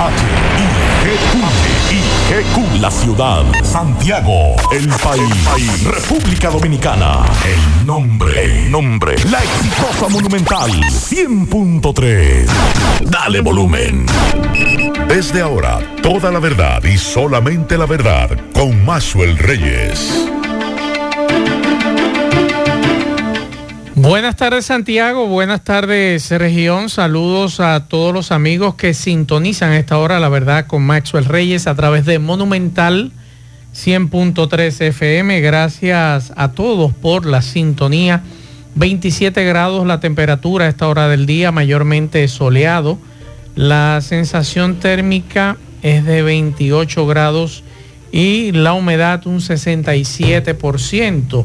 H-I-G-Q. La ciudad. Santiago. El país. República Dominicana. El nombre. El nombre. La exitosa Monumental. 100.3. Dale volumen. Desde ahora, toda la verdad y solamente la verdad con Maxwell Reyes. Buenas tardes Santiago, buenas tardes región, saludos a todos los amigos que sintonizan esta hora, la verdad, con Maxwell Reyes a través de Monumental 100.3 FM. Gracias a todos por la sintonía. 27 grados la temperatura a esta hora del día, mayormente soleado. La sensación térmica es de 28 grados y la humedad un 67%.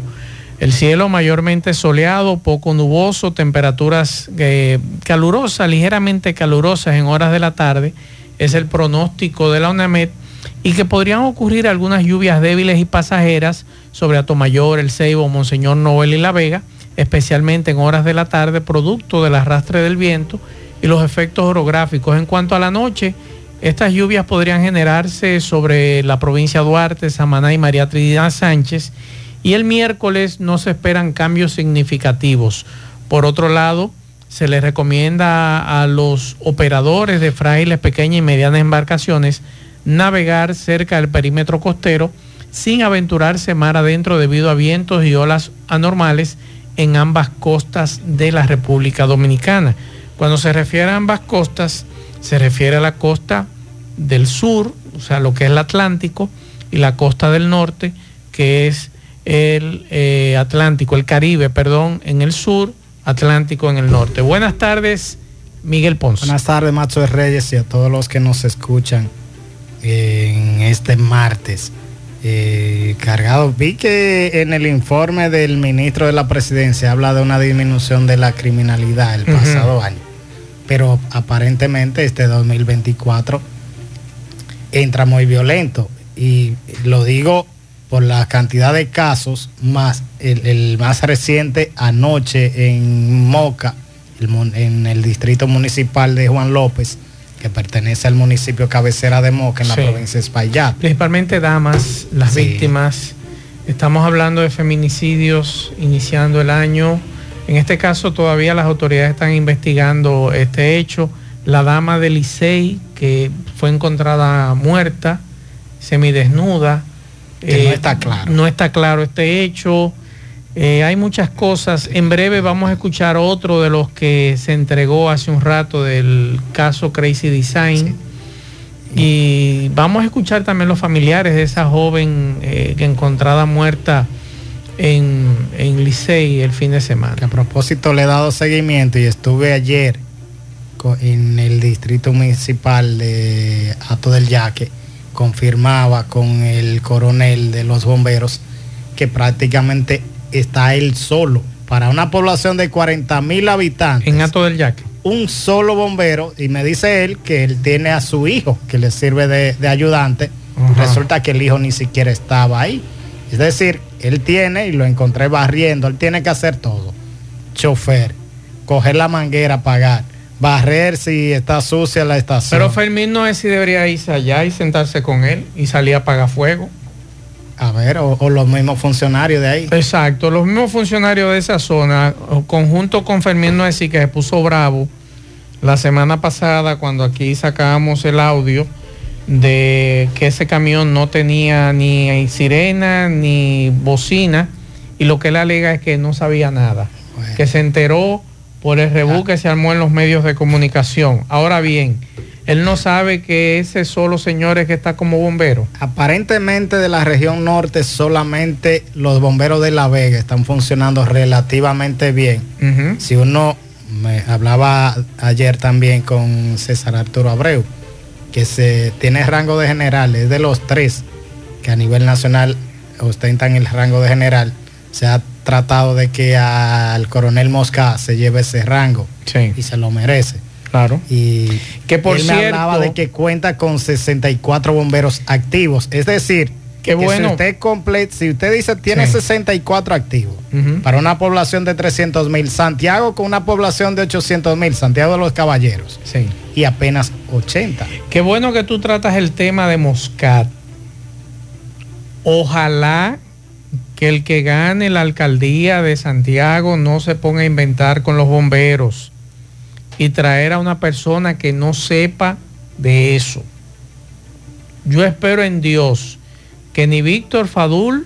El cielo mayormente soleado, poco nuboso, temperaturas eh, calurosas, ligeramente calurosas en horas de la tarde, es el pronóstico de la UNAMED y que podrían ocurrir algunas lluvias débiles y pasajeras sobre Atomayor, El Ceibo, Monseñor Noel y La Vega, especialmente en horas de la tarde, producto del arrastre del viento y los efectos orográficos. En cuanto a la noche, estas lluvias podrían generarse sobre la provincia de Duarte, Samaná y María Trinidad Sánchez y el miércoles no se esperan cambios significativos. Por otro lado, se les recomienda a los operadores de frágiles, pequeñas y medianas embarcaciones navegar cerca del perímetro costero sin aventurarse mar adentro debido a vientos y olas anormales en ambas costas de la República Dominicana. Cuando se refiere a ambas costas, se refiere a la costa del sur, o sea, lo que es el Atlántico, y la costa del norte, que es el eh, Atlántico, el Caribe, perdón, en el sur, Atlántico en el norte. Buenas tardes, Miguel Ponce. Buenas tardes, Macho de Reyes, y a todos los que nos escuchan en este martes. Eh, cargado, vi que en el informe del ministro de la presidencia habla de una disminución de la criminalidad el pasado año, pero aparentemente este 2024 entra muy violento y lo digo por la cantidad de casos, más el, más reciente anoche en Moca, en el distrito municipal de Juan López, que pertenece al municipio cabecera de Moca, en la provincia de Espaillat. Principalmente damas, las víctimas. Estamos hablando de feminicidios iniciando el año. En este caso todavía las autoridades están investigando este hecho. La dama de Licey, que fue encontrada muerta, semidesnuda, no eh, está claro. No está claro este hecho. Eh, hay muchas cosas. En breve vamos a escuchar otro de los que se entregó hace un rato del caso Crazy Design. Y vamos a escuchar también los familiares de esa joven eh, que encontrada muerta en, en Licey el fin de semana. a propósito le he dado seguimiento y estuve ayer en el distrito municipal de Ato del Yaque confirmaba con el coronel de los bomberos que prácticamente está él solo. Para una población de 40 mil habitantes. En Ato del Yaque. Un solo bombero, y me dice él que él tiene a su hijo que le sirve de, ayudante. Resulta que el hijo ni siquiera estaba ahí. Es decir, él tiene, y lo encontré barriendo, él tiene que hacer todo. Chofer, coger la manguera, pagar barrer si está sucia la estación. Pero Fermín no es si debería irse allá y sentarse con él y salir a apagar fuego. A ver, o, los mismos funcionarios de ahí. Exacto, los mismos funcionarios de esa zona, conjunto con Fermín Noesí, que se puso bravo la semana pasada cuando aquí sacábamos el audio de que ese camión no tenía ni sirena ni bocina y lo que él alega es que no sabía nada, que se enteró por el rebú que se armó en los medios de comunicación. Ahora bien, él no sabe que ese solo señor es que está como bombero. Aparentemente de la región norte solamente los bomberos de La Vega están funcionando relativamente bien. Si uno me hablaba ayer también con César Arturo Abreu, que se tiene rango de general, es de los tres que a nivel nacional ostentan el rango de general. Se ha tratado de que al coronel Mosca se lleve ese rango y se lo merece. Claro. Y que por él me hablaba de que cuenta con 64 bomberos activos. Es decir, que, bueno. si usted si usted dice tiene 64 activos para una población de 300 mil, Santiago con una población de 800 mil, Santiago de los Caballeros. Sí. y apenas 80. Qué bueno que tú tratas el tema de Moscat. Ojalá que el que gane la alcaldía de Santiago no se ponga a inventar con los bomberos y traer a una persona que no sepa de eso. Yo espero en Dios que ni Víctor Fadul,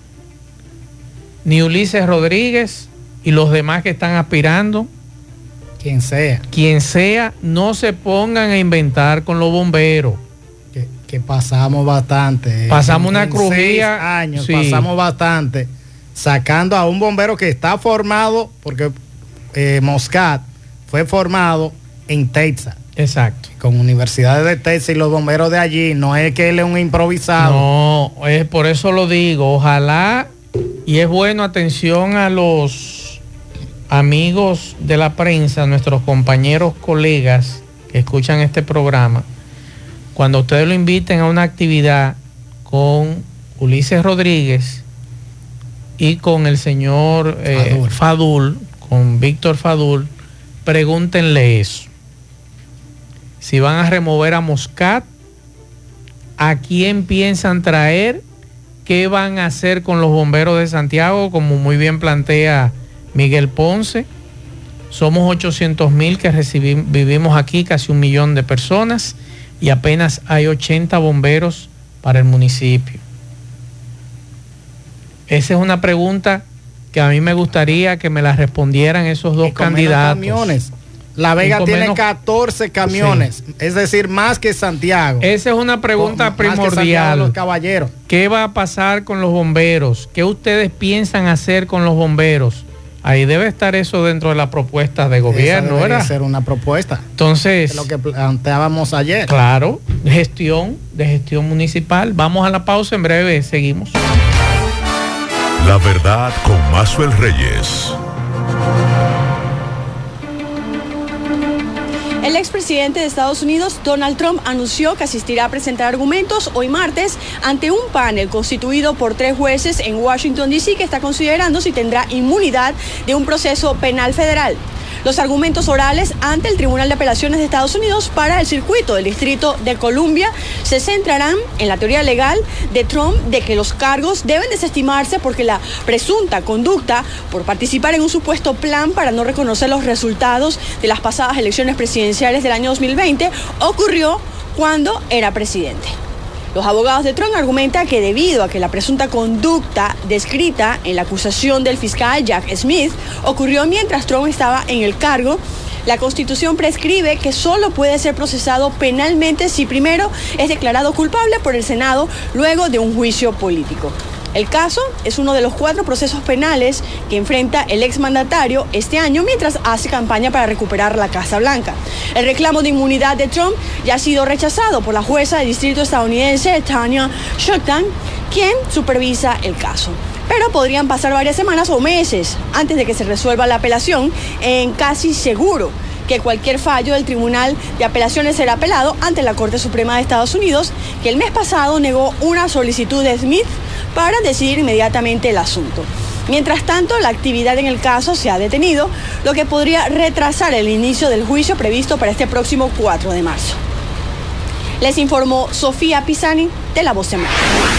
ni Ulises Rodríguez y los demás que están aspirando, quien sea, quien sea, no se pongan a inventar con los bomberos. Que, pasamos bastante. Pasamos una crujía. años, pasamos bastante sacando a un bombero que está formado, porque eh, Moscat fue formado en Texas. Exacto. Con universidades de Texas y los bomberos de allí, no es que él es un improvisado. No, es por eso lo digo. Ojalá, y es bueno, atención a los amigos de la prensa, nuestros compañeros, colegas que escuchan este programa, cuando ustedes lo inviten a una actividad con Ulises Rodríguez, y con el señor eh, Fadul. con Víctor Fadul, pregúntenle eso. Si van a remover a Moscat, ¿a quién piensan traer? ¿Qué van a hacer con los bomberos de Santiago? Como muy bien plantea Miguel Ponce. Somos 800 mil que vivimos aquí, casi un millón de personas, y apenas hay 80 bomberos para el municipio. Esa es una pregunta que a mí me gustaría que me la respondieran esos dos candidatos. Camiones. La Vega tiene 14 camiones, es decir, más que Santiago. Esa es una pregunta primordial. los caballeros. ¿Qué va a pasar con los bomberos? ¿Qué ustedes piensan hacer con los bomberos? Ahí debe estar eso dentro de la propuesta de gobierno, Esa debe ser una propuesta. Entonces, lo que planteábamos ayer. Claro, gestión, de gestión municipal. Vamos a la pausa, en breve seguimos. La verdad con Mazuel Reyes. El expresidente de Estados Unidos, Donald Trump, anunció que asistirá a presentar argumentos hoy martes ante un panel constituido por tres jueces en Washington, D.C., que está considerando si tendrá inmunidad de un proceso penal federal los argumentos orales ante el Tribunal de Apelaciones de Estados Unidos para el circuito del Distrito de Columbia se centrarán en la teoría legal de Trump de que los cargos deben desestimarse porque la presunta conducta por participar en un supuesto plan para no reconocer los resultados de las pasadas elecciones presidenciales del año 2020 ocurrió cuando era presidente. Los abogados de Trump argumentan que debido a que la presunta conducta descrita en la acusación del fiscal Jack Smith ocurrió mientras Trump estaba en el cargo, la Constitución prescribe que solo puede ser procesado penalmente si primero es declarado culpable por el Senado luego de un juicio político. El caso es uno de los cuatro procesos penales que enfrenta el exmandatario este año mientras hace campaña para recuperar la Casa Blanca. El reclamo de inmunidad de Trump ya ha sido rechazado por la jueza del distrito estadounidense Tanya Shotton, quien supervisa el caso. Pero podrían pasar varias semanas o meses antes de que se resuelva la apelación en casi seguro que cualquier fallo del Tribunal de Apelaciones será apelado ante la Corte Suprema de Estados Unidos, que el mes pasado negó una solicitud de Smith para decidir inmediatamente el asunto. Mientras tanto, la actividad en el caso se ha detenido, lo que podría retrasar el inicio del juicio previsto para este próximo 4 de marzo. Les informó Sofía Pisani de La Voz de.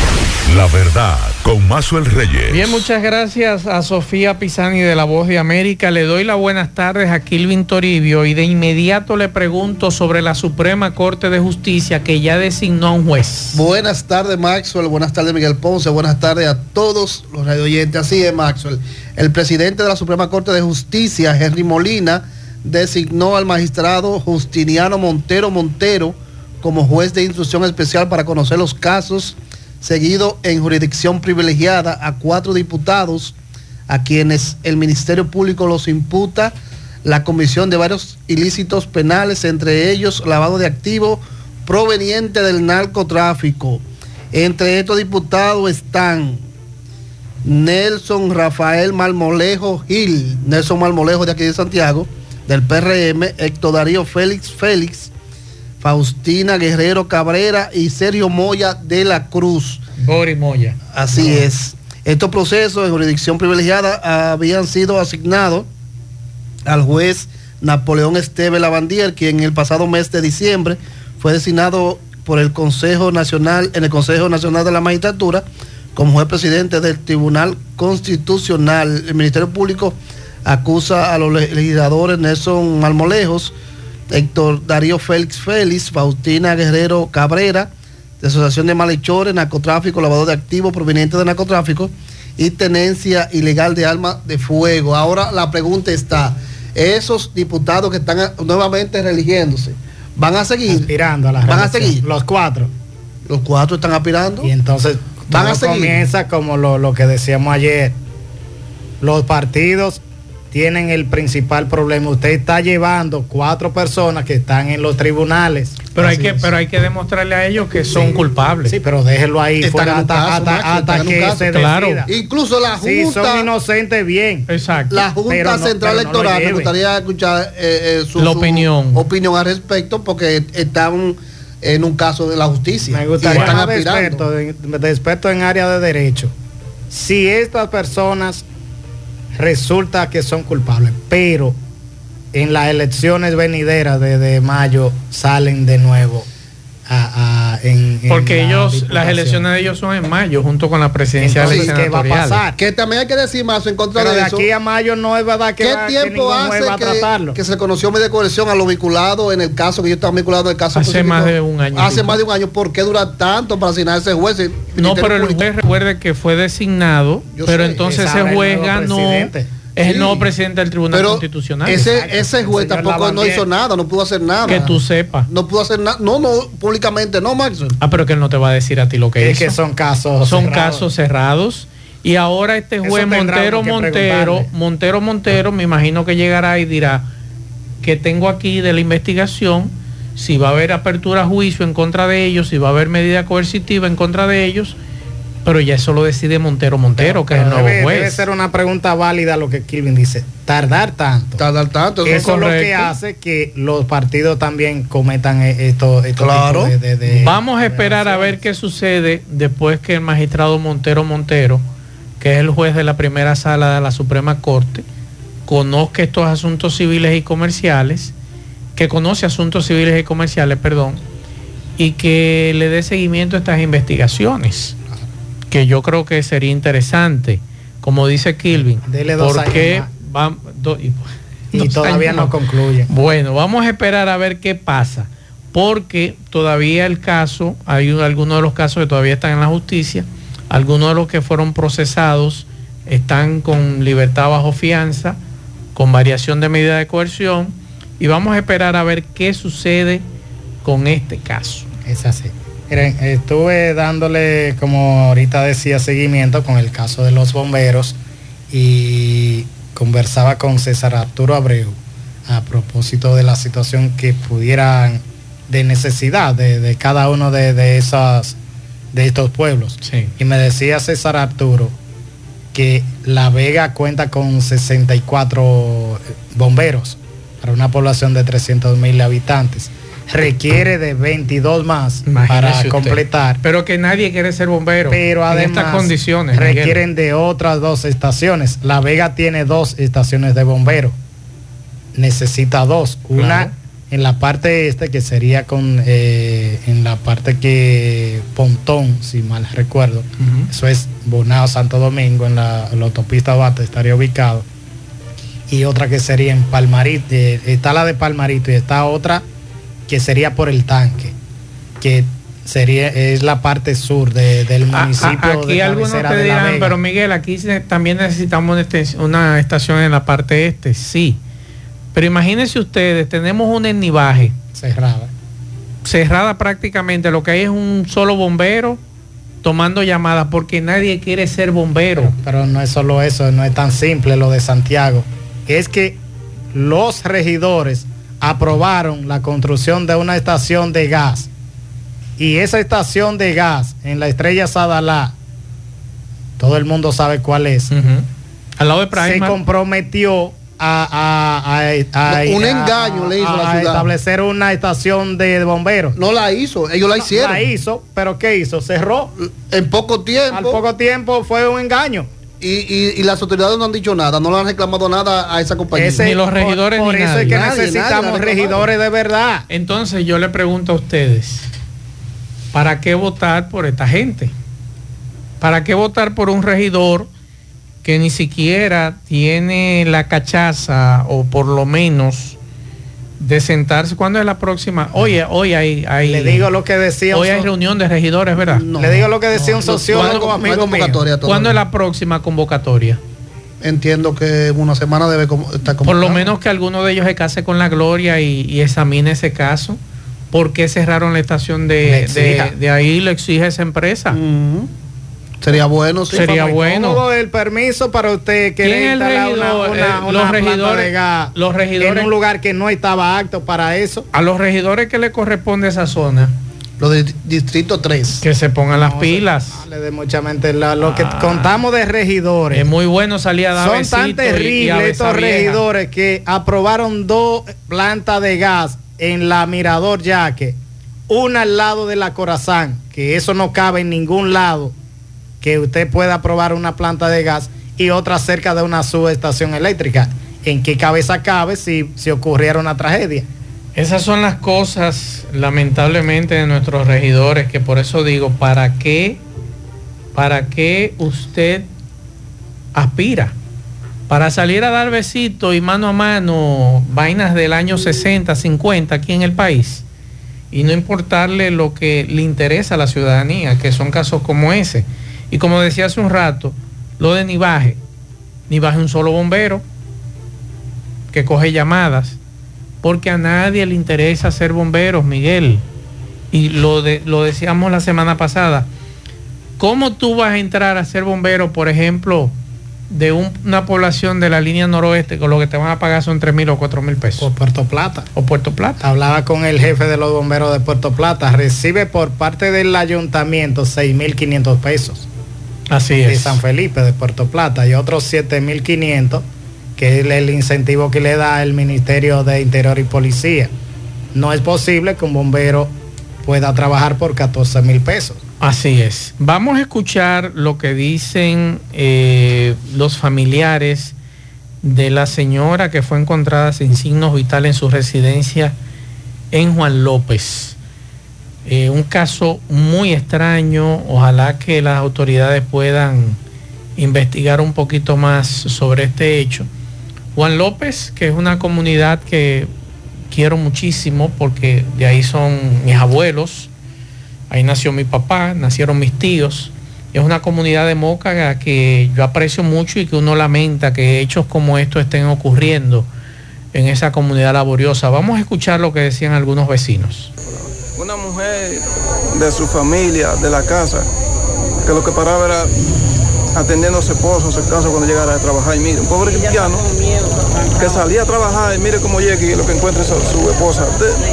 La verdad, con Mazuel Reyes. Bien, muchas gracias a Sofía Pisani de La Voz de América. Le doy las buenas tardes a Kilvin Toribio y de inmediato le pregunto sobre la Suprema Corte de Justicia que ya designó a un juez. Buenas tardes, Maxwell. Buenas tardes, Miguel Ponce. Buenas tardes a todos los radio oyentes. Así es, Maxwell. El presidente de la Suprema Corte de Justicia, Henry Molina, designó al magistrado Justiniano Montero Montero como juez de instrucción especial para conocer los casos seguido en jurisdicción privilegiada a cuatro diputados a quienes el Ministerio Público los imputa la comisión de varios ilícitos penales, entre ellos lavado de activos proveniente del narcotráfico. Entre estos diputados están Nelson Rafael Malmolejo Gil, Nelson Malmolejo de aquí de Santiago, del PRM, Héctor Darío Félix Félix, Faustina Guerrero Cabrera y Sergio Moya de la Cruz. Boris Moya. Así es. Estos procesos en jurisdicción privilegiada habían sido asignados al juez Napoleón Esteve Lavandier, quien el pasado mes de diciembre fue designado por el Consejo Nacional, en el Consejo Nacional de la Magistratura, como juez presidente del Tribunal Constitucional. El Ministerio Público acusa a los legisladores Nelson Malmolejos, Héctor Darío Félix Félix, Faustina Guerrero Cabrera, de Asociación de Malhechores, Narcotráfico, Lavado de Activos provenientes de narcotráfico y tenencia ilegal de armas de fuego. Ahora la pregunta está, esos diputados que están nuevamente religiéndose, ¿van a seguir? Aspirando a la ¿Van a seguir? Los cuatro. Los cuatro están aspirando. Y entonces ¿Van a seguir? comienza como lo, lo que decíamos ayer. Los partidos tienen el principal problema. Usted está llevando cuatro personas que están en los tribunales. Pero hay que, es. pero hay que demostrarle a ellos que son Sí. culpables. Sí, pero déjelo ahí Están fuera hasta, caso, hasta- que caso. se Claro. decida. Incluso la Si son Junta, inocentes, bien. Exacto. la Junta no- Central no Electoral, me gustaría escuchar eh, eh, su, La su opinión. opinión al respecto, porque están en un caso de la justicia. Me gustaría están más de aspirando. experto, de, de experto en área de derecho. Si estas personas resulta que son culpables, pero en las elecciones venideras de, de mayo salen de nuevo a, a- en, en Porque la ellos, las elecciones de ellos son en mayo, junto con la presidencia Entonces, ¿qué va a senatoriales. pasar? Que también hay que decir más en contra Pero de de eso. aquí a mayo no es verdad que, ¿Qué va, tiempo hace va a que, que se conoció media coerción a los vinculados en el caso que yo estaba vinculado en el caso Hace específico? más de un año. Hace más de un año. ¿Por qué dura tanto para asignar ese juez? No, pero el juez recuerde que fue designado, Yo pero sé, entonces ese juez ganó, presidente. Es el Sí. nuevo presidente del Tribunal Pero Constitucional. ese, Exacto. ese juez El tampoco no hizo nada, no pudo hacer nada. que tú sepas. No pudo hacer nada. No, no, públicamente no, Max. Ah, pero que él no te va a decir a ti lo que Es hizo. que son casos son cerrados. casos cerrados. Y ahora este juez Montero Montero. Montero Montero, me imagino que llegará y dirá que tengo aquí de la investigación, si va a haber apertura a juicio en contra de ellos, si va a haber medida coercitiva en contra de ellos, pero ya eso lo decide Montero Montero, que es el nuevo debe, juez. debe ser una pregunta válida lo que Kilvin dice. Tardar tanto. Tardar tanto. Eso eso- es lo que hace que los partidos también cometan e- esto, estos Claro. de, de- de- Vamos a esperar a ver qué sucede después que el magistrado Montero Montero, que es el juez de la primera sala de la Suprema Corte, conozca estos asuntos civiles y comerciales, que conoce asuntos civiles y comerciales, perdón, y que le dé seguimiento a estas investigaciones, que yo creo que sería interesante, como dice Kilvin, Dele dos porque años va- do- y- todavía no más. concluyen. Bueno, vamos a esperar a ver qué pasa, porque todavía el caso, hay un- algunos de los casos que todavía están en la justicia, algunos de los que fueron procesados están con libertad bajo fianza, con variación de medida de coerción, y vamos a esperar a ver qué sucede con este caso. Es así. Miren, estuve dándole, como ahorita decía, seguimiento con el caso de los bomberos y conversaba con César Arturo Abreu a propósito de la situación que pudieran de necesidad de, de cada uno de, de esas de estos pueblos. Sí. Y me decía César Arturo que La Vega cuenta con 64 bomberos para una población de 300 mil habitantes. Requiere de 22 más Imagínese para usted. completar. Pero que nadie quiere ser bombero Pero en además estas condiciones. Miguel. requieren de otras dos estaciones. La Vega tiene dos estaciones de bomberos. Necesita dos. Una en la parte este que sería con eh, en la parte que Pontón, si mal recuerdo. Eso es Bonao Santo Domingo, en la, en la autopista Bate estaría ubicado. Y otra que sería en Palmarito, eh, está la de Palmarito y está otra que sería por el tanque, que sería, es la parte sur de- del a- municipio aquí de algunos te de La pero Miguel, aquí también necesitamos una, estación en la parte este, sí. Pero imagínense ustedes, tenemos un ennivaje cerrada. cerrada prácticamente, lo que hay es un solo bombero tomando llamadas porque nadie quiere ser bombero. Pero no es solo eso, no es tan simple lo de Santiago. Es que los regidores aprobaron la construcción de una estación de gas. Y esa estación de gas en la estrella Sadalá, todo el mundo sabe cuál es. Al lado de se Prime. comprometió a, a- a- un a- engaño le hizo a- la a ciudad. establecer una estación de bomberos. No la hizo, ellos la hicieron. La hizo, pero ¿qué hizo? Cerró. En poco tiempo. Al poco tiempo fue un engaño. Y, las autoridades no han dicho nada, no le han reclamado nada a esa compañía. ni los regidores por, ni eso es que necesitamos regidores de verdad. Entonces yo le pregunto a ustedes, ¿para qué votar por esta gente? ¿Para qué votar por un regidor que ni siquiera tiene la cachaza o por lo menos de sentarse. ¿Cuándo es la próxima? Hoy, hoy hay, hay, Le digo lo que decía. Hoy hay reunión de regidores, ¿verdad? Le digo lo que decía un sociólogo amigo mío. ¿Cuándo es la próxima convocatoria? Entiendo que una semana debe estar Por lo menos que alguno de ellos se case con la gloria y, examine ese caso. ¿Por qué cerraron la estación de, de, ahí? Lo exige esa empresa. Sería bueno, sí. Sería bueno. el permiso para usted que instalar una, una, los regidores, de gas los regidores, en un lugar que no estaba apto para eso. A los regidores que le corresponde esa zona. Los de Distrito 3. Que se pongan las pilas. Le de mucha mente lo que ah. contamos de regidores. Es muy bueno salir a dar Son tan terribles estos regidores que aprobaron dos plantas de gas en la Mirador Yaque. Una al lado de la Corazán, que eso no cabe en ningún lado que usted pueda probar una planta de gas y otra cerca de una subestación eléctrica. ¿En qué cabeza cabe si, si ocurriera una tragedia? Esas son las cosas, lamentablemente, de nuestros regidores, que por eso digo, ¿para qué, para qué usted aspira? Para salir a dar besitos y mano a mano vainas del año 60, 50 aquí en el país y no importarle lo que le interesa a la ciudadanía, que son casos como ese. Y como decía hace un rato, lo de Nivaje, Nivaje un solo bombero que coge llamadas, porque a nadie le interesa ser bomberos, Miguel. Y lo, de, lo decíamos la semana pasada. ¿Cómo tú vas a entrar a ser bombero, por ejemplo, de una población de la línea noroeste, con lo que te van a pagar son 3 mil o 4 mil pesos? O Puerto Plata. O Puerto Plata. Hablaba con el jefe de los bomberos de Puerto Plata. Recibe por parte del ayuntamiento 6 mil 500 pesos. Así de San Felipe, de Puerto Plata, y otros 7.500, que es el incentivo que le da el Ministerio de Interior y Policía. No es posible que un bombero pueda trabajar por 14 mil pesos. Así es. Vamos a escuchar lo que dicen eh, los familiares de la señora que fue encontrada sin signos vitales en su residencia en Juan López. Eh, un caso muy extraño. Ojalá que las autoridades puedan investigar un poquito más sobre este hecho. Juan López, que es una comunidad que quiero muchísimo porque de ahí son mis abuelos, ahí nació mi papá, nacieron mis tíos. Es una comunidad de Moca que yo aprecio mucho y que uno lamenta que hechos como estos estén ocurriendo en esa comunidad laboriosa. Vamos a escuchar lo que decían algunos vecinos una mujer de su familia, de la casa, que lo que paraba era atendiendo a su esposo, a su casa cuando llegara a trabajar. Y mire, un pobre cristiano que salía a trabajar y mire cómo llega y lo que encuentra es su, esposa.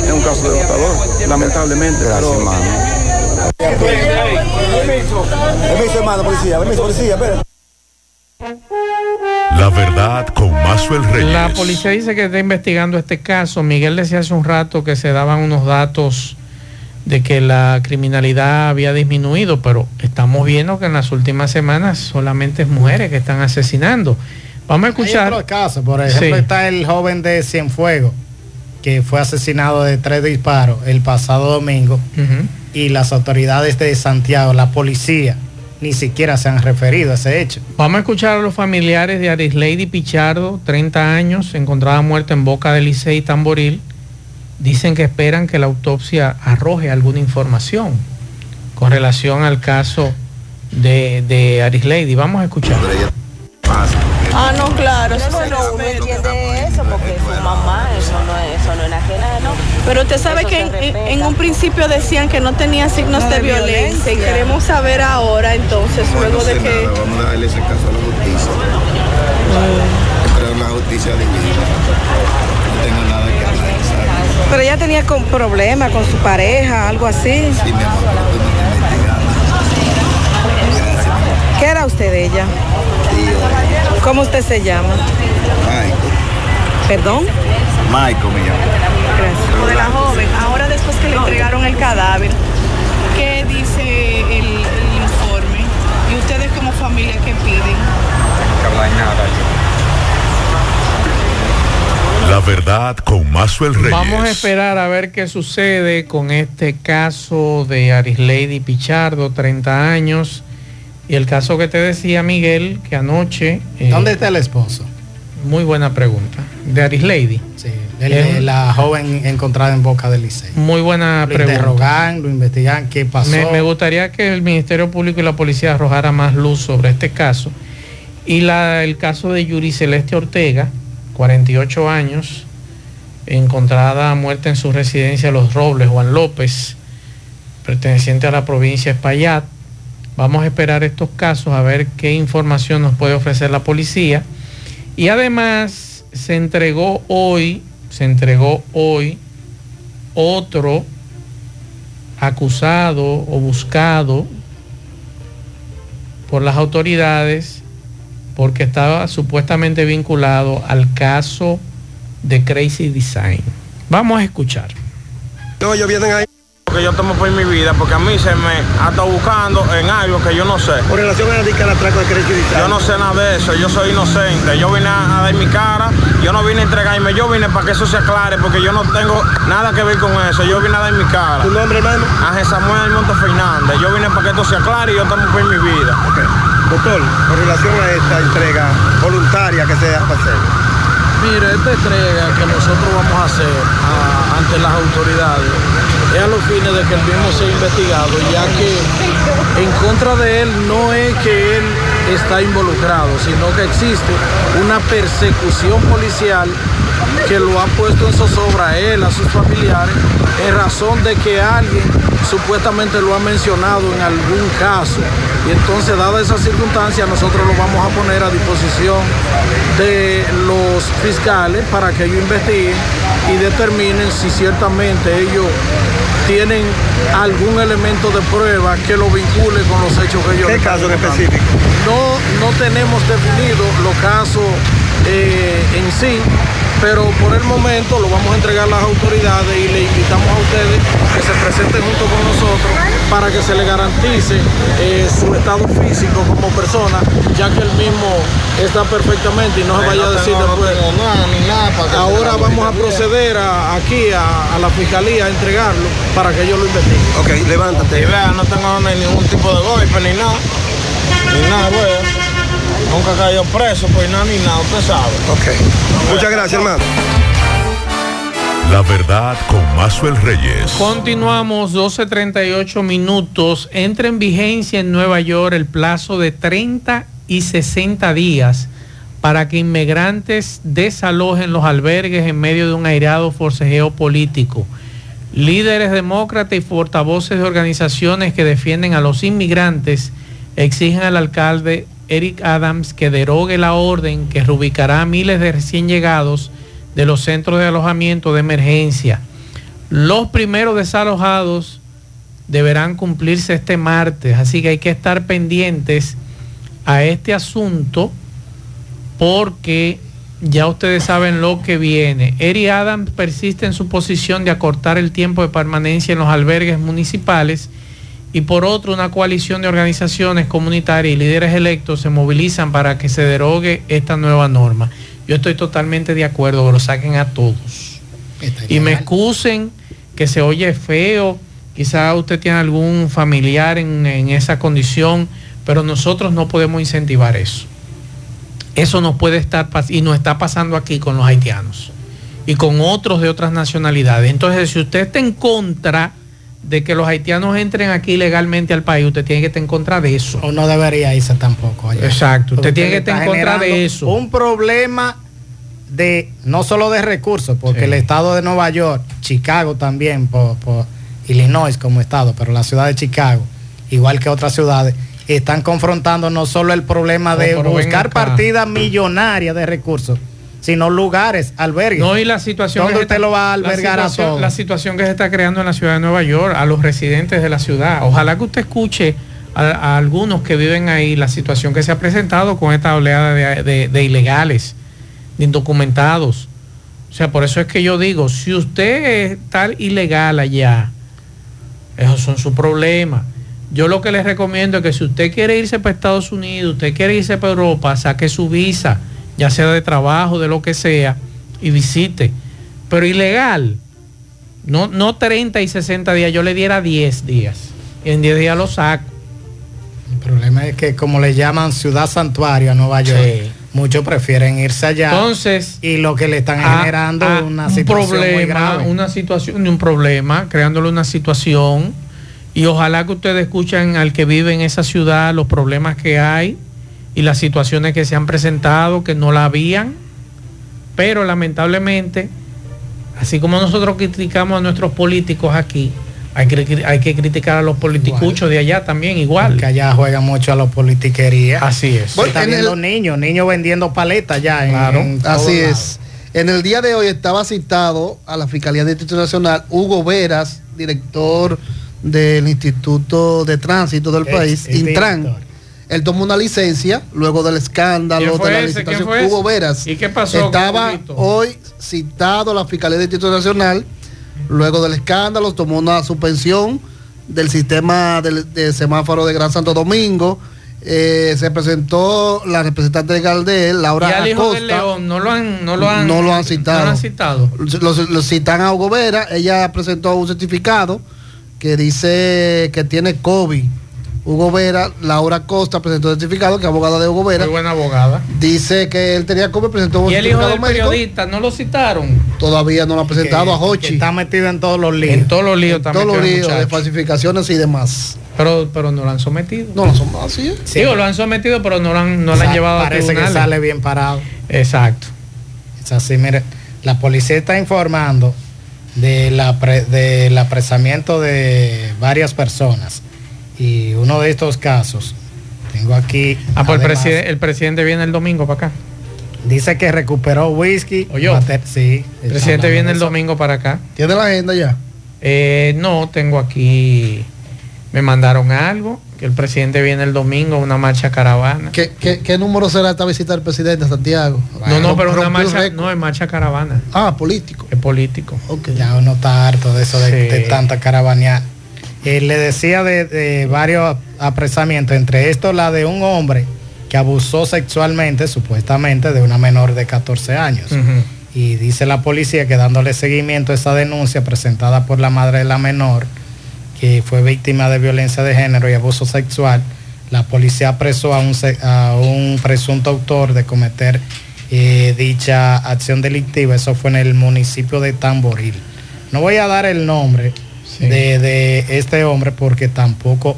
Es un caso devastador, lamentablemente. Gracias, pero... hermano. Permiso, hermano, policía, permiso, policía, La verdad con Mazuel Reyes. La policía dice que está investigando este caso. Miguel decía hace un rato que se daban unos datos de que la criminalidad había disminuido, pero estamos viendo que en las últimas semanas solamente es mujeres que están asesinando. Vamos a escuchar. Hay casos, por ejemplo, está el joven de Cienfuegos, que fue asesinado de tres disparos el pasado domingo, y las autoridades de Santiago, la policía, ni siquiera se han referido a ese hecho. Vamos a escuchar a los familiares de Arislady Pichardo, 30 años, encontrada muerta en Boca del Licey Tamboril dicen que esperan que la autopsia arroje alguna información con relación al caso de, de Aris Lady. Vamos a escuchar. Ah, no, claro. eso no, uno entiende eso porque su mamá, eso no es, eso no es ajena, ¿no? Pero usted sabe que en, un principio decían que no tenía signos de, violencia, y queremos saber ahora entonces, luego de que... vamos a darle ese caso a la justicia. Pero la justicia divina. Pero ella tenía con problemas con su pareja, algo así. Sí, mi amor, ¿Qué era usted de ella? Tío. ¿Cómo usted se llama? Michael. ¿Perdón? Michael me llama. Gracias. De la joven, ahora después que le entregaron el cadáver, ¿qué dice el, el informe? ¿Y ustedes como familia qué piden? nada yo. La verdad con Mazuel Reyes. Vamos a esperar a ver qué sucede con este caso de Arislady Pichardo, 30 años, y el caso que te decía Miguel, que anoche... eh, ¿Dónde está el esposo? Muy buena pregunta. De Arislady. Sí, la joven encontrada en boca del liceo. Muy buena Lo pregunta. interrogan, lo investigan, qué pasó. Me, me gustaría que el Ministerio Público y la policía arrojara más luz sobre este caso. Y la, el caso de Yuri Celeste Ortega, 48 años, encontrada muerta en su residencia Los Robles, Juan López, perteneciente a la provincia de Espaillat. Vamos a esperar estos casos a ver qué información nos puede ofrecer la policía. Y además se entregó hoy, se entregó hoy otro acusado o buscado por las autoridades porque estaba supuestamente vinculado al caso de Crazy Design. Vamos a escuchar. No, ellos vienen ahí. Que yo tomo por mi vida, porque a mí se me ha estado buscando en algo que yo no sé. Con relación a la al atraco de Crazy Design. Yo no sé nada de eso, yo soy inocente. Yo vine a, a dar mi cara, yo no vine a entregarme, yo vine para que eso se aclare, porque yo no tengo nada que ver con eso. Yo vine a dar mi cara. ¿Tu nombre, hermano? Ángel Samuel Monte Fernández. Yo vine para que esto se aclare y yo tomo por mi vida. Doctor, con relación a esta entrega voluntaria que se va a hacer. Mire, esta entrega que nosotros vamos a hacer ante las autoridades es a los fines de que el mismo sea investigado, ya que en contra de él no es que él está involucrado, sino que existe una persecución policial que lo ha puesto en zozobra a él, a sus familiares, en razón de que alguien supuestamente lo ha mencionado en algún caso. Y entonces, dada esa circunstancia, nosotros lo vamos a poner a disposición de los fiscales para que ellos investiguen y determinen si ciertamente ellos tienen algún elemento de prueba que lo vincule con los hechos que ellos ¿Qué caso en específico? No, no tenemos definido los casos eh, en sí, pero por el momento lo vamos a entregar a las autoridades y le invitamos a ustedes que se presenten junto con nosotros para que se le garantice eh, su estado físico como persona, ya que él mismo está perfectamente y no se vaya a decir después. Ahora vamos a proceder a- aquí a, a la fiscalía a entregarlo para que ellos lo investiguen. Ok, levántate. Y vea, no tengo ni ningún tipo de golpe ni nada. Ni nada, vea. Nunca caído preso, pues nada ni nada, usted sabe. Ok. Muchas gracias, hermano. La verdad con Mazuel Reyes. Continuamos 12.38 minutos. Entra en vigencia en Nueva York el plazo de 30 y 60 días para que inmigrantes desalojen los albergues en medio de un airado forcejeo político. Líderes demócratas y portavoces de organizaciones que defienden a los inmigrantes exigen al alcalde Eric Adams que derogue la orden que reubicará a miles de recién llegados de los centros de alojamiento de emergencia. Los primeros desalojados deberán cumplirse este martes, así que hay que estar pendientes a este asunto porque ya ustedes saben lo que viene. Eri Adams persiste en su posición de acortar el tiempo de permanencia en los albergues municipales y por otro una coalición de organizaciones comunitarias y líderes electos se movilizan para que se derogue esta nueva norma. Yo estoy totalmente de acuerdo, que lo saquen a todos. Y me excusen que se oye feo, quizá usted tiene algún familiar en, en esa condición, pero nosotros no podemos incentivar eso. Eso no puede estar y nos está pasando aquí con los haitianos y con otros de otras nacionalidades. Entonces, si usted está en contra de que los haitianos entren aquí legalmente al país, usted tiene que estar en contra de eso. O no debería irse tampoco. allá. Exacto, usted tiene que estar en contra de eso. Un problema de no solo de recursos, porque Sí. el estado de Nueva York, Chicago también, por, por Illinois como estado, pero la ciudad de Chicago, igual que otras ciudades, están confrontando no solo el problema No, de buscar partidas millonarias de recursos, sino lugares, albergues. No, y la situación ¿Dónde usted está- lo va a la albergar a todos? La situación que se está creando en la ciudad de Nueva York, a los residentes de la ciudad. Ojalá que usted escuche a, a algunos que viven ahí la situación que se ha presentado con esta oleada de, de- de ilegales, de indocumentados. O sea, por eso es que yo digo, si usted es tal ilegal allá, esos son sus problemas. Yo lo que les recomiendo es que si usted quiere irse para Estados Unidos, usted quiere irse para Europa, saque su visa, ya sea de trabajo, de lo que sea, y visite. Pero ilegal, no, no 30 y 60 días, yo le diera 10 días. Y en 10 días lo saco. El problema es que como le llaman ciudad santuario a Nueva York, Sí. muchos prefieren irse allá. Entonces, y lo que le están a- generando a una un situación muy problema, grave. una situación de un problema, creándole una situación y ojalá que ustedes escuchen al que vive en esa ciudad los problemas que hay y las situaciones que se han presentado que no la habían, pero lamentablemente, así como nosotros criticamos a nuestros políticos aquí, hay que, hay que criticar a los politicuchos de allá también igual. Que allá juegan mucho a los politiquerías. Así es. Se está en viendo el- niños, niños vendiendo paletas ya. Claro. en Así es. En el día de hoy estaba citado a la Fiscalía de Instituto Nacional Hugo Veras, director del Instituto de Tránsito del El- país, Intran. director. Él tomó una licencia luego del escándalo ¿Quién fue de la licitación. Hugo Veras. ¿Y qué pasó Estaba hoy citado a la Fiscalía de Instituto Nacional luego del escándalo, tomó una suspensión del sistema del, de semáforo de Gran Santo Domingo. Eh, se presentó la representante legal de él, Laura y al hijo Acosta. del León no lo han, no lo han, No lo han citado. no lo han citado. Los citan a Hugo Vera, ella presentó un certificado que dice que tiene COVID. Hugo Vera, Laura Costa presentó el certificado, que es abogada de Hugo Vera. Muy buena abogada. Dice que él tenía COVID, presentó un Y el hijo del médico. periodista, ¿no lo citaron? Todavía no lo ha presentado Que- a Hochi. que está metido en todos los líos. En todos los líos En también. todos los líos de falsificaciones y demás. Pero, pero no lo han sometido. No, son así. ¿eh? Sí. Digo, lo han sometido, pero no lo han, no lo han llevado a Parece que sale bien parado. Exacto. Es así, mire, la policía está informando de la pre- del apresamiento de varias personas. Y uno de estos casos, tengo aquí. Ah, pues el, preside- el presidente viene el domingo para acá. Dice que recuperó whisky. Bater- sí. El presidente viene el domingo para acá. ¿Tiene la agenda ya? Eh, no, tengo aquí. Me mandaron algo. Que el presidente viene el domingo, una marcha caravana. ¿Qué, qué, qué número será esta visita del presidente a Santiago? No, no, pero una marcha, récord. no es marcha caravana, Ah, político. es político. Ok. Ya uno está harto de eso, de, Sí. de tanta caravanear. Eh, le decía de, de varios apresamientos, entre estos la de un hombre que abusó sexualmente, supuestamente, de una menor de 14 años. Y dice la policía que dándole seguimiento a esa denuncia presentada por la madre de la menor, que fue víctima de violencia de género y abuso sexual, la policía apresó a un, a un presunto autor de cometer eh, dicha acción delictiva. Eso fue en el municipio de Tamboril. No voy a dar el nombre Sí. de, de este hombre porque tampoco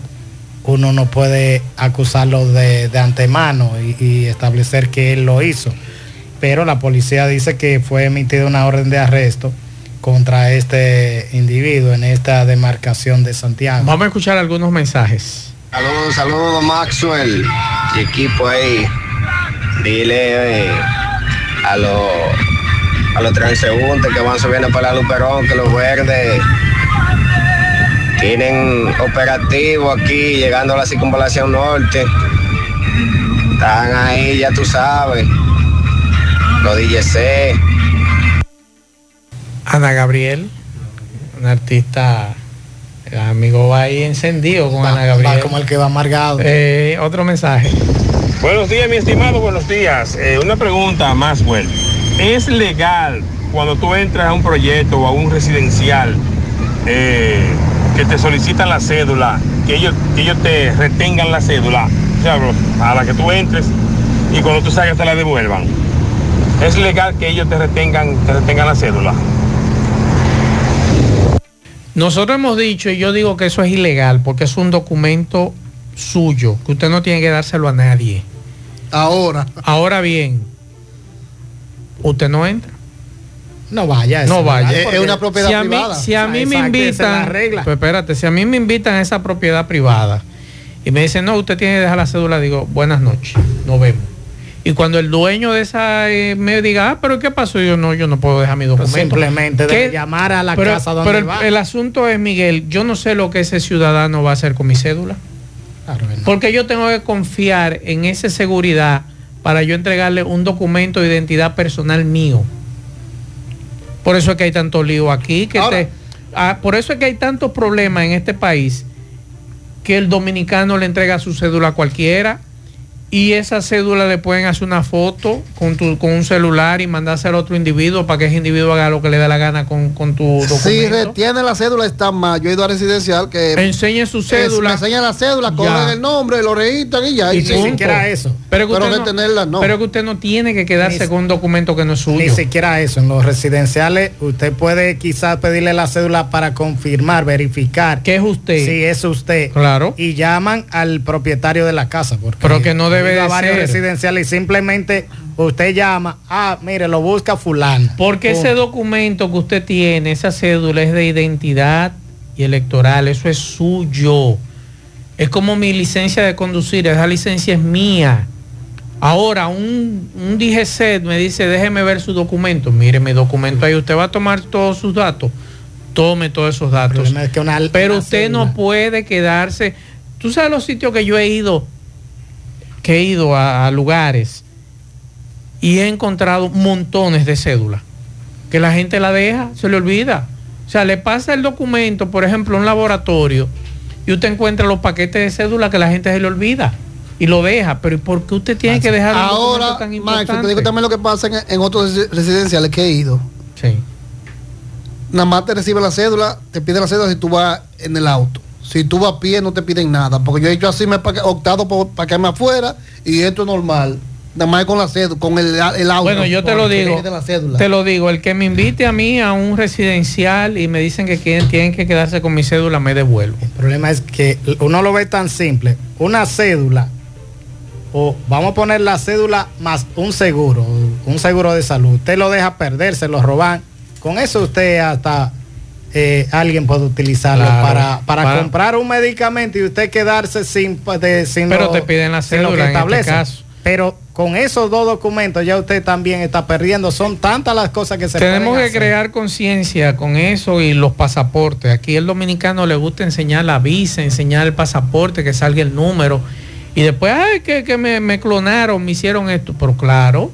uno no puede acusarlo de, de antemano y, y establecer que él lo hizo. Pero la policía dice que fue emitida una orden de arresto contra este individuo en esta demarcación de Santiago. Vamos a escuchar algunos mensajes. Saludos, saludos Maxwell y equipo ahí. Dile eh, a los a los transeúntes que van subiendo para la Luperón que los verdes tienen operativo aquí llegando a la circunvalación norte. Están ahí, ya tú sabes. Los DJC. Ana Gabriel, una artista, el amigo va ahí encendido con Va- Ana va Gabriel. como el que va amargado. Eh, otro mensaje. Buenos días, mi estimado, buenos días. Eh, una pregunta, Maxwell. ¿Es legal cuando tú entras a un proyecto o a un residencial eh, que te solicitan la cédula, que ellos, que ellos te retengan la cédula, o sea, a la que tú entres y cuando tú salgas te la devuelvan? ¿Es legal que ellos te retengan, te retengan la cédula? Nosotros hemos dicho, y yo digo que eso es ilegal, porque es un documento suyo, que usted no tiene que dárselo a nadie. Ahora. Ahora bien, usted no entra. No vaya. No vaya. Es- es una propiedad si a mí, privada. si a mí me Exacto, es invitan, regla. pues espérate, si a mí me invitan a esa propiedad privada y me dicen, no, usted tiene que dejar la cédula, digo, buenas noches, nos vemos. Y cuando el dueño de esa eh, me diga, ah, pero ¿qué pasó? Yo no, yo no puedo dejar mi Pero documento. simplemente de llamar a la pero, casa donde pero el, va. el asunto es, Miguel, yo no sé lo que ese ciudadano va a hacer con mi cédula. Claro. Porque yo tengo que confiar en esa seguridad para yo entregarle un documento de identidad personal mío. Por eso es que hay tanto lío aquí. Que Ahora- te- ah, por eso es que hay tantos problemas en este país que el dominicano le entrega su cédula a cualquiera y esa cédula le pueden hacer una foto con, tu, con un celular y mandársela a otro individuo para que ese individuo haga lo que le dé la gana con, con tu documento. Si retiene la cédula está mal. Yo he ido a residencial que... Enseñe su cédula. me enseña la cédula, cogen el nombre, lo registran y ya. Y y ni siquiera eso. Pero que, Pero usted, retenerla no, no. pero que usted no tiene que quedarse Ni- con un documento que no es suyo. Ni siquiera eso. En los residenciales, usted puede quizás pedirle la cédula para confirmar, verificar que es usted. si es usted. Claro. Y llaman al propietario de la casa. Porque Pero que no debe ido a varios residenciales y simplemente usted llama, ah, mire, lo busca fulano. Porque ese documento que usted tiene, esa cédula es de identidad y electoral, eso es suyo. Es como mi licencia de conducir, esa licencia es mía. Ahora, un, un DGC me dice, déjeme ver su documento. Mire, mi documento ahí, usted va a tomar todos sus datos. Tome todos esos datos. problema es que una- Pero una usted no puede quedarse. Tú sabes los sitios que yo he ido, que he ido a, a lugares y he encontrado montones de cédulas que la gente la deja, se le olvida. O sea, le pasa el documento, por ejemplo, a un laboratorio y usted encuentra los paquetes de cédula que la gente se le olvida y lo deja. Pero ¿y ¿por qué usted tiene que dejar un Ahora, Max, te digo también lo que pasa en, en otros resi- residenciales que he ido. Sí. Nada más te recibe la cédula, te pide la cédula si tú vas en el auto. Si tú vas a pie no te piden nada. Porque yo he hecho así, me he optado por para quedarme afuera y esto es normal. Nada más con la cédula, con el, el auto. Bueno, yo te lo digo, te lo digo, el que me invite a mí a un residencial y me dicen que quieren, tienen que quedarse con mi cédula, me devuelvo. El problema es que uno lo ve tan simple. Una cédula, o vamos a poner la cédula más un seguro, un seguro de salud. Usted lo deja perder, se lo roban. Con eso usted hasta eh, alguien puede utilizarlo Claro. para, para, Para- comprar un medicamento y usted quedarse sin, de- sin Pero lo- te piden la sin lo que cédula en este caso. Pero con esos dos documentos ya usted también está perdiendo. Son tantas las cosas que se Tenemos pueden que crear conciencia con eso y los pasaportes. Aquí el dominicano le gusta enseñar la visa, enseñar el pasaporte, que salga el número. Y después, ay, que, que me, me clonaron, me hicieron esto. Pero claro,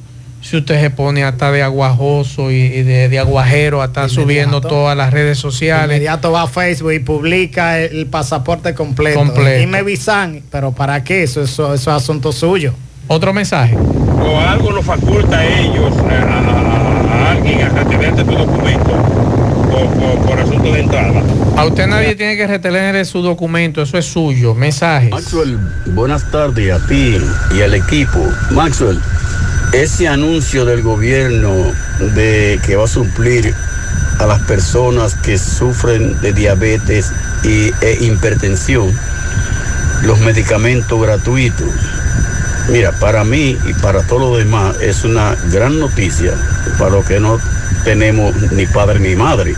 si usted se pone hasta de aguajoso y, y de, de aguajero, hasta Inmediato. subiendo todas las redes sociales. Inmediato va a Facebook y publica el, el pasaporte completo. Completo. Y me visan, pero ¿para qué? Eso, eso, eso es asunto suyo. Otro mensaje. o algo lo faculta a ellos, a, a- a alguien a retenerte tu documento por, por- por asunto de entrada. A usted nadie tiene que retener su documento, eso es suyo. Mensajes. Maxwell, buenas tardes a ti y al equipo. Maxwell, ese anuncio del gobierno de que va a suplir a las personas que sufren de diabetes y, e hipertensión los medicamentos gratuitos. Mira, para mí y para todos los demás es una gran noticia para los que no tenemos ni padre ni madre.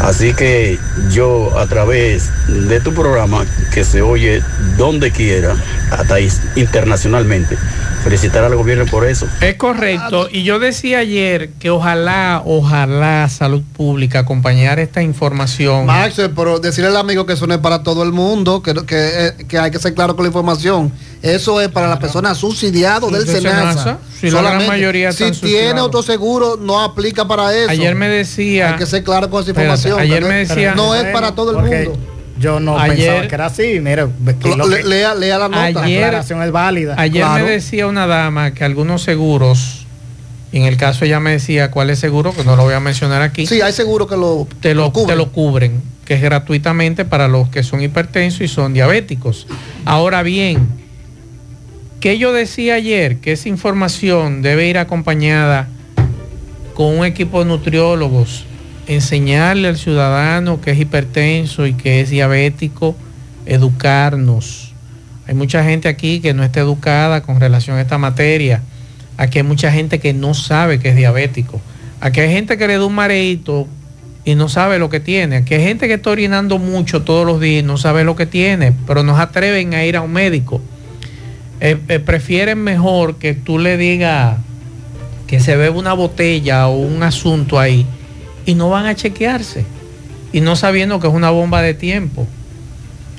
Así que yo a través de tu programa, que se oye donde quiera, hasta internacionalmente, felicitar al gobierno por eso. Es correcto. Y yo decía ayer que ojalá, ojalá Salud Pública acompañara esta información. Max, pero decirle al amigo que eso no es para todo el mundo, que, que, eh, que hay que ser claro con la información. Eso es para las personas subsidiadas del De SENASA. Si la gran mayoría si tiene subsidiados. otro seguro, no aplica para eso. Ayer me decía. Hay que ser claro con esa información. ayer me es- decía- No es para todo el mundo. Yo no Ayer- pensaba que era así. Lo Le- lea, lea la nota. la aclaración es válida. Ayer Claro. me decía una dama que algunos seguros, y en el caso ella me decía cuál es seguro, que no lo voy a mencionar aquí, Sí, hay seguro que lo, te, lo, cubren. te lo cubren, que es gratuitamente para los que son hipertensos y son diabéticos. Ahora bien, que yo decía ayer que esa información debe ir acompañada con un equipo de nutriólogos, enseñarle al ciudadano que es hipertenso y que es diabético, educarnos. Hay mucha gente aquí que no está educada con relación a esta materia. Aquí hay mucha gente que no sabe que es diabético. Aquí hay gente que le da un mareito y no sabe lo que tiene. Aquí hay gente que está orinando mucho todos los días y no sabe lo que tiene, pero no se atreven a ir a un médico. Eh, eh, prefieren mejor que tú le digas que se bebe una botella o un asunto ahí y no van a chequearse y no sabiendo que es una bomba de tiempo.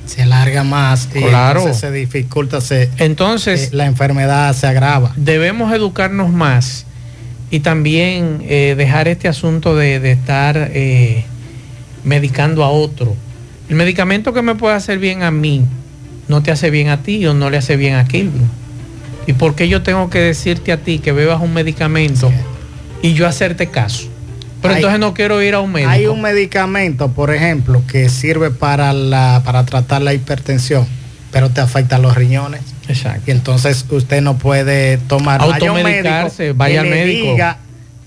Se alarga más y Claro. entonces se dificulta, se, Entonces, eh, la enfermedad se agrava. debemos educarnos más y también eh, dejar este asunto de, de estar eh, medicando a otro. El medicamento que me puede hacer bien a mí no te hace bien a ti o no le hace bien a Kilvin. ¿Y por qué yo tengo que decirte a ti que bebas un medicamento y yo hacerte caso? Pero Hay- entonces no quiero ir a un médico. Hay un medicamento, por ejemplo, que sirve para, la, para tratar la hipertensión, pero te afecta los riñones. Exacto. Y entonces usted no puede tomar Automedicarse, vaya al médico. diga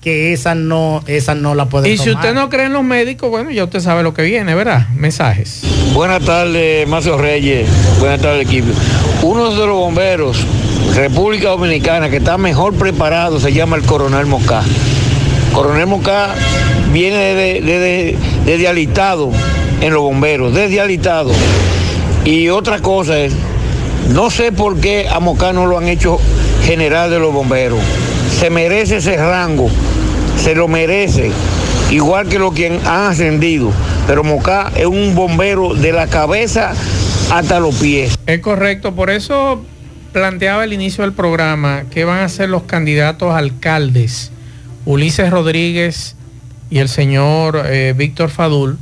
que esa no, esa no la puede Y si tomar. usted no cree en los médicos, bueno, ya usted sabe lo que viene, ¿verdad? Mensajes. Buenas tardes, Macio Reyes. Buenas tardes, equipo. Uno de los bomberos, República Dominicana, que está mejor preparado, se llama el Coronel Mosca. Coronel Mosca viene desde, desde, desde alistado en los bomberos, desde alistado. Y otra cosa es, no sé por qué a Mosca no lo han hecho general de los bomberos. Se merece ese rango, se lo merece, igual que los que han ascendido. Pero Mosca es un bombero de la cabeza hasta los pies. Es correcto, por eso planteaba el inicio del programa que van a ser los candidatos alcaldes, Ulises Rodríguez y el señor eh, Víctor Fadul,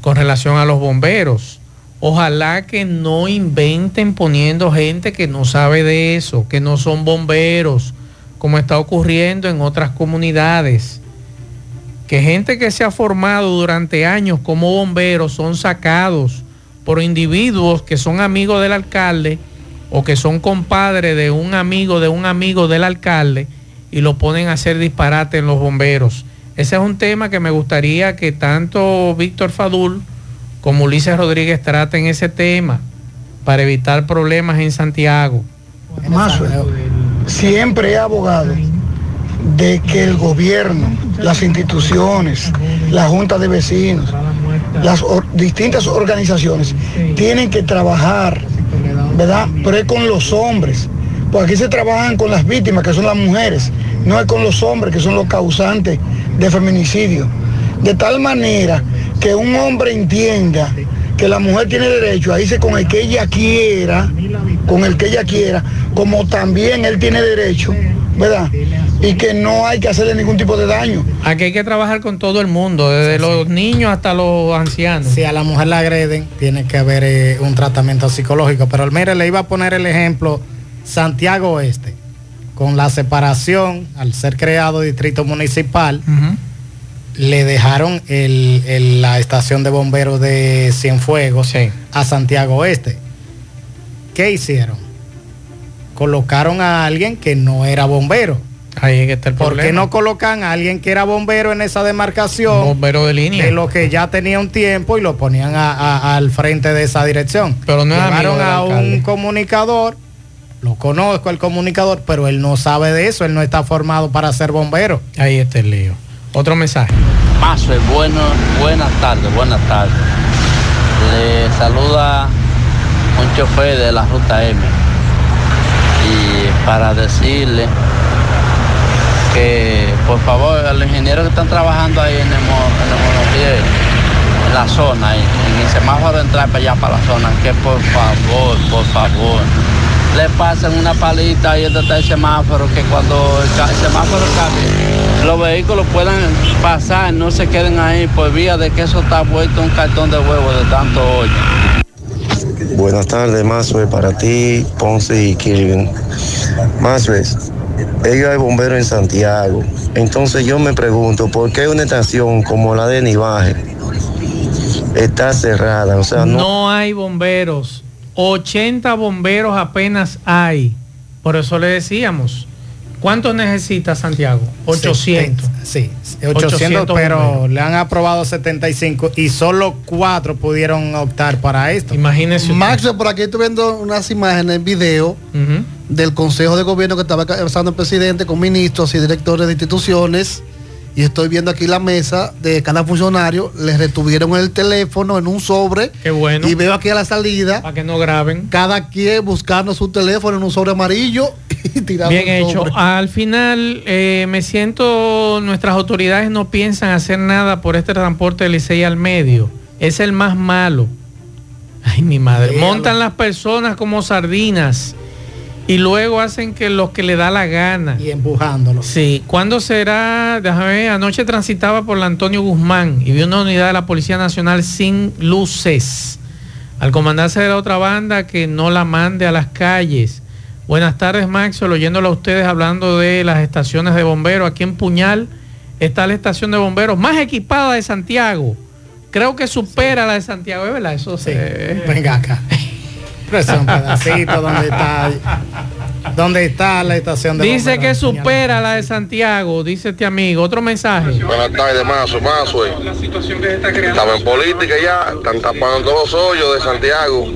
con relación a los bomberos. Ojalá que no inventen poniendo gente que no sabe de eso, que no son bomberos, como está ocurriendo en otras comunidades. Que gente que se ha formado durante años como bomberos son sacados por individuos que son amigos del alcalde o que son compadres de un amigo de un amigo del alcalde y lo ponen a hacer disparate en los bomberos. Ese es un tema que me gustaría que tanto Víctor Fadul como Ulises Rodríguez traten ese tema para evitar problemas en Santiago. Mazo, siempre he abogado de que el gobierno, las instituciones, la junta de vecinos, las distintas organizaciones tienen que trabajar, ¿verdad? Pero es con los hombres, porque aquí se trabajan con las víctimas, que son las mujeres, no es con los hombres, que son los causantes de feminicidio. De tal manera que un hombre entienda que la mujer tiene derecho a irse con el que ella quiera, con el que ella quiera, como también él tiene derecho, ¿verdad? Y que no hay que hacerle ningún tipo de daño. Aquí hay que trabajar con todo el mundo, desde los niños hasta los ancianos. Si a la mujer la agreden, tiene que haber eh, un tratamiento psicológico. Pero mire, le iba a poner el ejemplo Santiago Oeste, con la separación, al ser creado distrito municipal, le dejaron el- el- la estación de bomberos de Cienfuegos a Santiago Oeste. ¿Qué hicieron? Colocaron a alguien que no era bombero. Ahí es que está el ¿Por qué no colocan a alguien que era bombero en esa demarcación? Bombero de línea. De lo que ya tenía un tiempo y lo ponían a- a- al frente de esa dirección. Pero no Llevaron a un comunicador, lo conozco el comunicador, pero él no sabe de eso, él no está formado para ser bombero. Ahí está el lío. Otro mensaje. Mazo, bueno, buenas tardes, buenas tardes. Le saluda un chofer de la ruta M. Y para decirle que por favor a los ingenieros que están trabajando ahí en el, en el en la zona, en el semáforo de entrar para allá para la zona, que por favor, por favor, le pasen una palita donde está el semáforo, que cuando el, semáforo cambie, los vehículos puedan pasar, no se queden ahí por vía de que eso está vuelto un cartón de huevo de tanto hoyo. Buenas tardes, Mazue, para ti, Ponce y Kirvin. Mazue, ella es bombero en Santiago. Entonces yo me pregunto, ¿por qué una estación como la de Nivaje está cerrada? O sea, no, No hay bomberos. 80 bomberos apenas hay. Por eso le decíamos. ¿Cuántos necesita Santiago? 800. Sí, 800, 800 pero bomberos. le han aprobado 75 y solo cuatro pudieron optar para esto. Imagínese. Max, por aquí estoy viendo unas imágenes en video del Consejo de Gobierno que estaba pasando el presidente con ministros y directores de instituciones. Y estoy viendo aquí la mesa de cada funcionario. Les retuvieron el teléfono en un sobre. Qué bueno. Y veo aquí a la salida. Para que no graben. Cada quien buscando su teléfono en un sobre amarillo y tirando Bien hecho. sobre. Al final eh, me siento, nuestras autoridades no piensan hacer nada por este transporte de Licey al medio. Es el más malo. Ay, mi madre. Montan las personas como sardinas y luego hacen que lo que le da la gana. Y empujándolo. Sí, ¿cuándo será? Déjame ver, anoche transitaba por la Antonio Guzmán y vi una unidad de la Policía Nacional sin luces. Al comandante de la otra banda que no la mande a las calles. Buenas tardes, Maxwell, oyéndolo a ustedes hablando de las estaciones de bomberos. Aquí en Puñal está la estación de bomberos más equipada de Santiago. Creo que supera la de Santiago, ¿es verdad? Eso sí. Venga acá. Pero es un pedacito donde está, donde está la estación de Dice bomberos que supera la de Santiago, dice este amigo. Otro mensaje. Buenas tardes, Mazo, Mazo. Estaba en política ya, están tapando todos los hoyos de Santiago.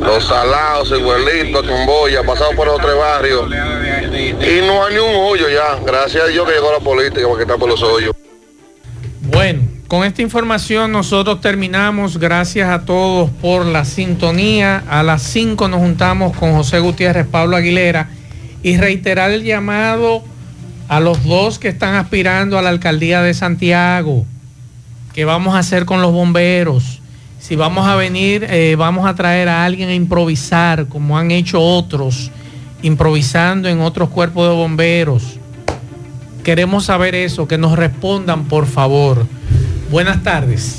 Los salados, el huelito, Camboya, pasado por los tres barrios. Y no hay ni un hoyo ya. Gracias a Dios que llegó la política porque está por los hoyos. Bueno, con esta información nosotros terminamos. Gracias a todos por la sintonía. A las 5 nos juntamos con José Gutiérrez, Pablo Aguilera y reiterar el llamado a los dos que están aspirando a la alcaldía de Santiago. ¿Qué vamos a hacer con los bomberos? Si vamos a venir, eh, vamos a traer a alguien a improvisar, como han hecho otros, improvisando en otros cuerpos de bomberos. Queremos saber eso, que nos respondan, por favor. Buenas tardes.